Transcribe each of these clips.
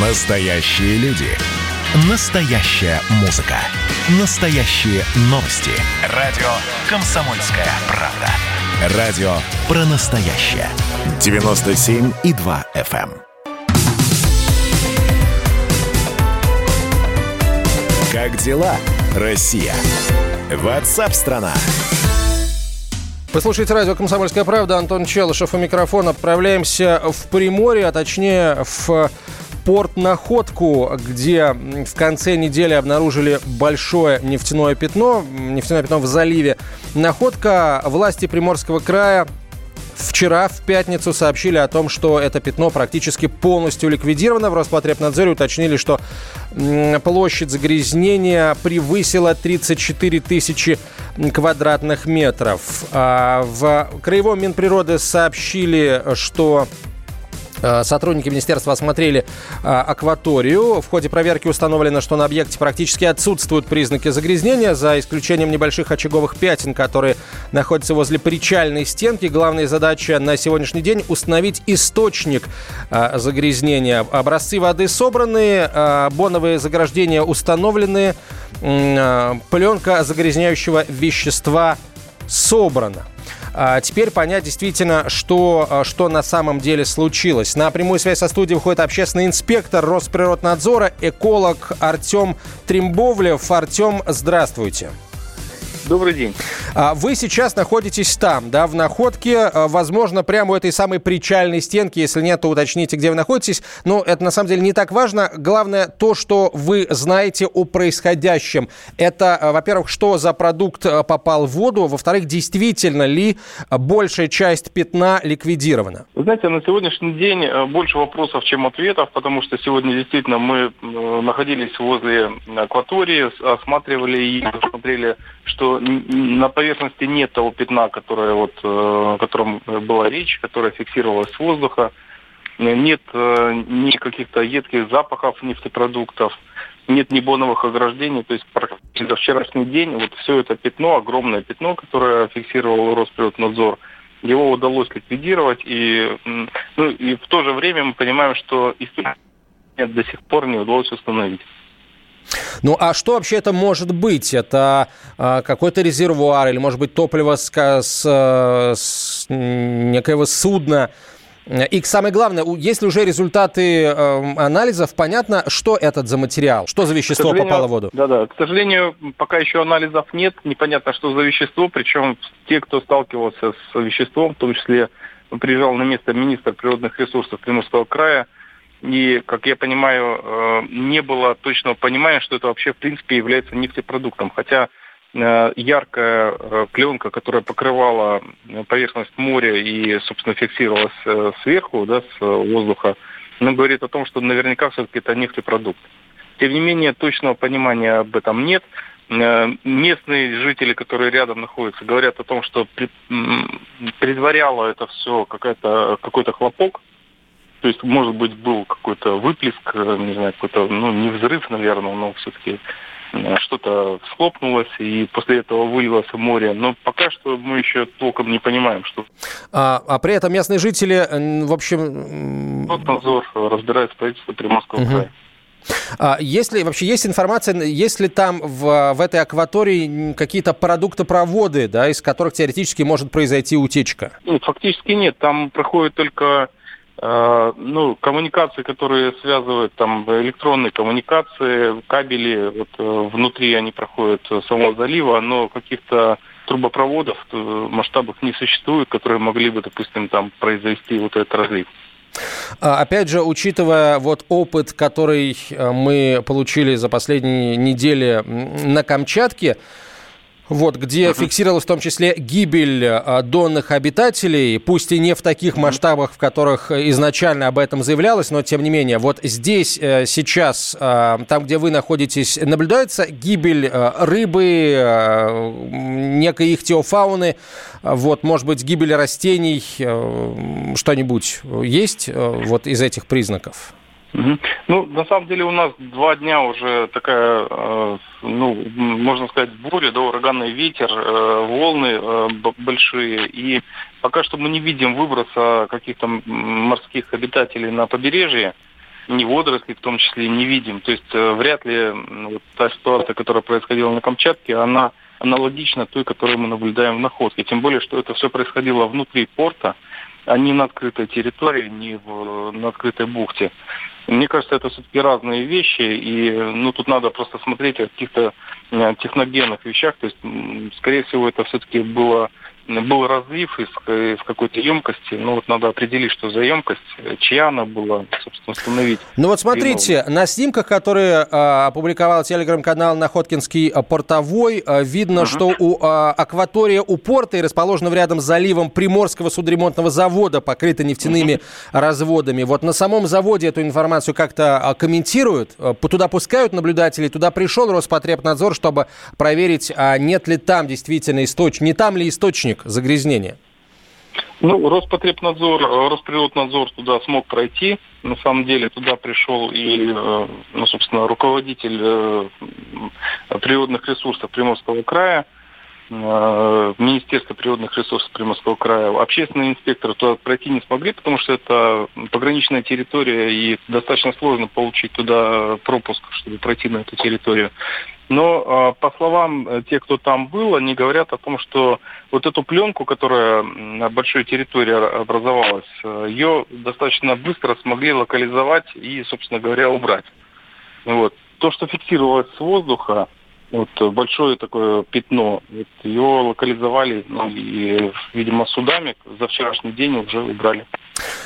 Настоящие люди. Настоящая музыка. Настоящие новости. Радио «Комсомольская правда». Радио про настоящее. 97,2 FM. эм. Как дела, Россия? Ватсап-страна! Вы слушаете радио «Комсомольская правда». Антон Челышев у микрофона. Отправляемся в Приморье, а точнее в порт Находку, где в конце недели обнаружили большое нефтяное пятно, нефтяное пятно в заливе. Находка власти Приморского края Вчера, в пятницу, сообщили о том, что это пятно практически полностью ликвидировано. В Роспотребнадзоре уточнили, что площадь загрязнения превысила 34 тысячи квадратных метров. А в Краевом Минприроды сообщили, что сотрудники министерства осмотрели э, акваторию. В ходе проверки установлено, что на объекте практически отсутствуют признаки загрязнения, за исключением небольших очаговых пятен, которые находятся возле причальной стенки. Главная задача на сегодняшний день – установить источник э, загрязнения. Образцы воды собраны, боновые заграждения установлены, пленка загрязняющего вещества собрана. А, теперь понять действительно, что, а, что на самом деле случилось. На прямую связь со студией выходит общественный инспектор Росприроднадзора, эколог Артем Тримбовлев. Артем, здравствуйте. Добрый день. А, вы сейчас находитесь там, да, в находке, а, возможно, прямо у этой самой причальной стенки. Если нет, то уточните, где вы находитесь. Но это на самом деле не так важно. Главное то, что вы знаете о происходящем. Это, а, во-первых, что за продукт попал в воду, во-вторых, действительно ли большая часть пятна ликвидирована? Вы знаете, на сегодняшний день больше вопросов, чем ответов, потому что сегодня действительно мы находились возле акватории, осматривали и посмотрели, что на поверхности нет того пятна, которое вот, э, о котором была речь, которое фиксировалось с воздуха. Нет э, ни каких-то едких запахов нефтепродуктов, нет ни боновых ограждений. То есть практически за вчерашний день вот все это пятно, огромное пятно, которое фиксировал Росприроднадзор, его удалось ликвидировать. И, ну, и в то же время мы понимаем, что источник до сих пор не удалось установить. Ну а что вообще это может быть? Это э, какой-то резервуар или, может быть, топливо с, с, с некоего судна? И самое главное, если уже результаты э, анализов, понятно, что этот за материал, что за вещество попало в воду? Да-да, к сожалению, пока еще анализов нет, непонятно, что за вещество, причем те, кто сталкивался с веществом, в том числе приезжал на место министр природных ресурсов Приморского края, и, как я понимаю, э, не было точного понимания, что это вообще в принципе является нефтепродуктом. Хотя э, яркая э, пленка, которая покрывала поверхность моря и, собственно, фиксировалась сверху, да, с воздуха, она говорит о том, что наверняка все-таки это нефтепродукт. Тем не менее, точного понимания об этом нет. Местные жители, которые рядом находятся, говорят о том, что предваряло это все какой-то хлопок, то есть, может быть, был какой-то выплеск, э, не знаю, какой-то, ну, не взрыв, наверное, но все-таки э, что-то схлопнулось, и после этого вылилось в море. Но пока что мы еще толком не понимаем, что... А, а при этом местные жители, в общем... Вот надзор разбирает правительство Приморского угу. края. А если вообще есть информация, есть ли там в, в этой акватории какие-то продуктопроводы, да, из которых теоретически может произойти утечка? Нет, фактически нет. Там проходит только Э, ну, коммуникации, которые связывают там электронные коммуникации, кабели, вот э, внутри они проходят самого залива, но каких-то трубопроводов в э, масштабах не существует, которые могли бы, допустим, там произвести вот этот разлив. А, опять же, учитывая вот опыт, который мы получили за последние недели на Камчатке, вот, где uh-huh. фиксировалась в том числе гибель а, донных обитателей, пусть и не в таких uh-huh. масштабах, в которых изначально об этом заявлялось, но тем не менее, вот здесь э, сейчас, э, там, где вы находитесь, наблюдается гибель э, рыбы, некой ихтиофауны, вот, может быть, гибель растений, э, что-нибудь есть э, вот из этих признаков? Ну, на самом деле у нас два дня уже такая, э, ну, можно сказать, буря, да, ураганный ветер, э, волны э, большие. И пока что мы не видим выброса каких-то морских обитателей на побережье. ни водорослей в том числе не видим. То есть вряд ли вот та ситуация, которая происходила на Камчатке, она аналогична той, которую мы наблюдаем в находке. Тем более, что это все происходило внутри порта, а не на открытой территории, не в, на открытой бухте. Мне кажется, это все-таки разные вещи, и ну, тут надо просто смотреть о каких-то э, техногенных вещах. То есть, скорее всего, это все-таки было был разлив из, из какой-то емкости. Ну вот надо определить, что за емкость, чья она была, собственно, установить. Ну вот смотрите, на снимках, которые а, опубликовал телеграм-канал Находкинский портовой, а, видно, uh-huh. что у а, акватория у порта и расположена рядом с заливом Приморского судоремонтного завода, покрыта нефтяными uh-huh. разводами. Вот на самом заводе эту информацию как-то комментируют, туда пускают наблюдателей, туда пришел Роспотребнадзор, чтобы проверить, а нет ли там действительно источник, не там ли источник источник загрязнения? Ну, Роспотребнадзор, Росприроднадзор туда смог пройти. На самом деле туда пришел и, э, ну, собственно, руководитель э, природных ресурсов Приморского края, э, Министерство природных ресурсов Приморского края. Общественные инспекторы туда пройти не смогли, потому что это пограничная территория, и достаточно сложно получить туда пропуск, чтобы пройти на эту территорию. Но а, по словам э, тех, кто там был, они говорят о том, что вот эту пленку, которая на большой территории образовалась, э, ее достаточно быстро смогли локализовать и, собственно говоря, убрать. Вот. То, что фиксировалось с воздуха, вот большое такое пятно, вот, ее локализовали, ну, и, видимо, судами за вчерашний день уже убрали.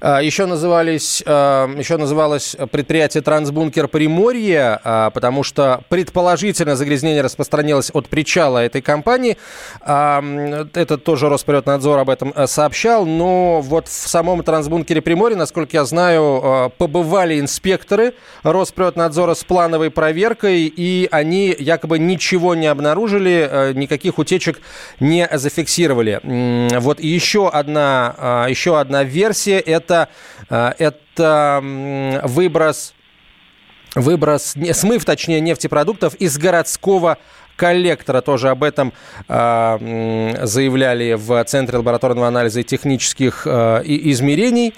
А, еще, назывались, а, еще называлось предприятие «Трансбункер Приморье», а, потому что предположительно загрязнение распространилось от причала этой компании. Это тоже Росприроднадзор об этом сообщал, но вот в самом «Трансбункере Приморье», насколько я знаю, побывали инспекторы Росприроднадзора с плановой проверкой, и они якобы ничего не обнаружили, никаких утечек не зафиксировали. Вот еще одна, еще одна версия – это, э, это выброс, выброс, смыв, точнее, нефтепродуктов из городского коллектора. Тоже об этом э, заявляли в Центре лабораторного анализа и технических э, измерений.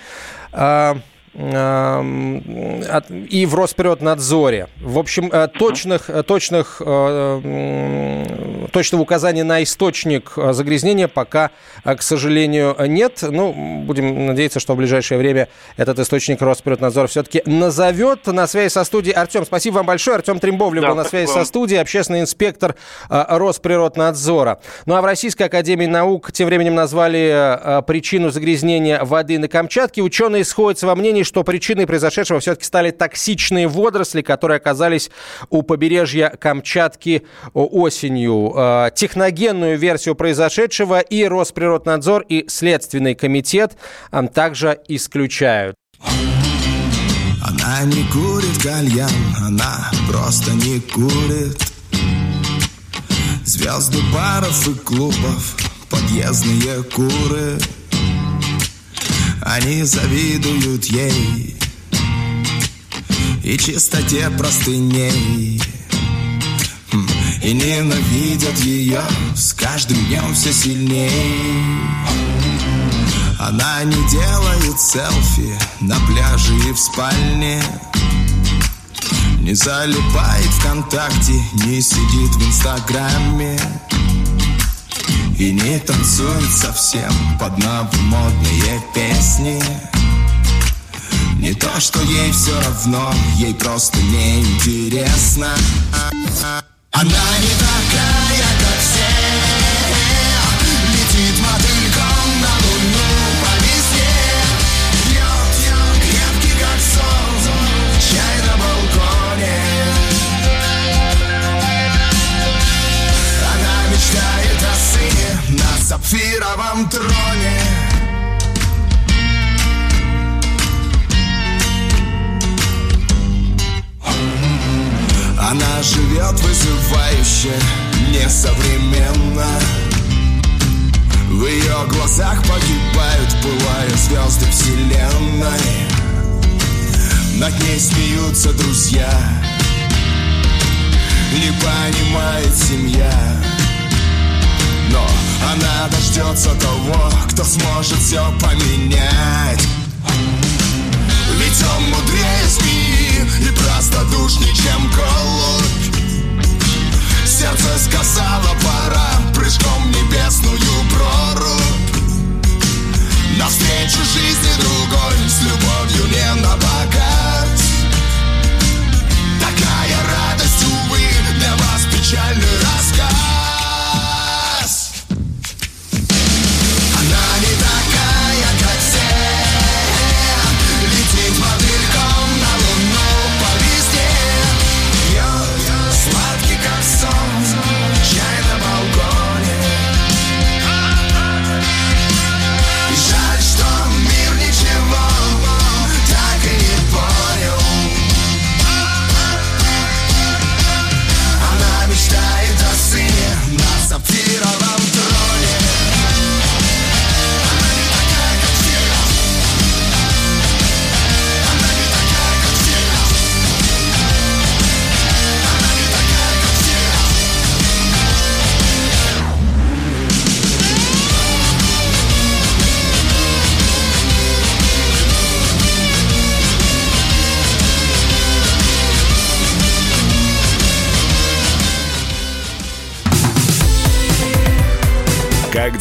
Э, и в Росприроднадзоре. В общем, э, точных, э, точных, э, точного указания на источник загрязнения пока, к сожалению, нет. Ну, будем надеяться, что в ближайшее время этот источник Росприроднадзор все-таки назовет. На связи со студией Артем. Спасибо вам большое. Артем Трембовлев да, был на связи вам. со студией, общественный инспектор Росприроднадзора. Ну а в Российской Академии Наук тем временем назвали причину загрязнения воды на Камчатке. Ученые сходятся во мнении, что причиной произошедшего все-таки стали токсичные водоросли, которые оказались у побережья Камчатки осенью. Э, техногенную версию произошедшего и Росприроднадзор, и Следственный комитет э, также исключают. Она не курит кальян, она просто не курит Звезды баров и клубов, подъездные куры они завидуют ей И чистоте простыней. И ненавидят ее С каждым днем все сильней. Она не делает селфи На пляже и в спальне Не залипает ВКонтакте Не сидит в Инстаграме и не танцует совсем под новомодные песни. Не то, что ей все равно, ей просто неинтересно. Она не сапфировом троне. Она живет вызывающе, несовременно. В ее глазах погибают, пылая звезды вселенной. Над ней смеются друзья. Не понимает семья но она дождется того, кто сможет все поменять. Ведь он мудрее змеи и простодушнее, чем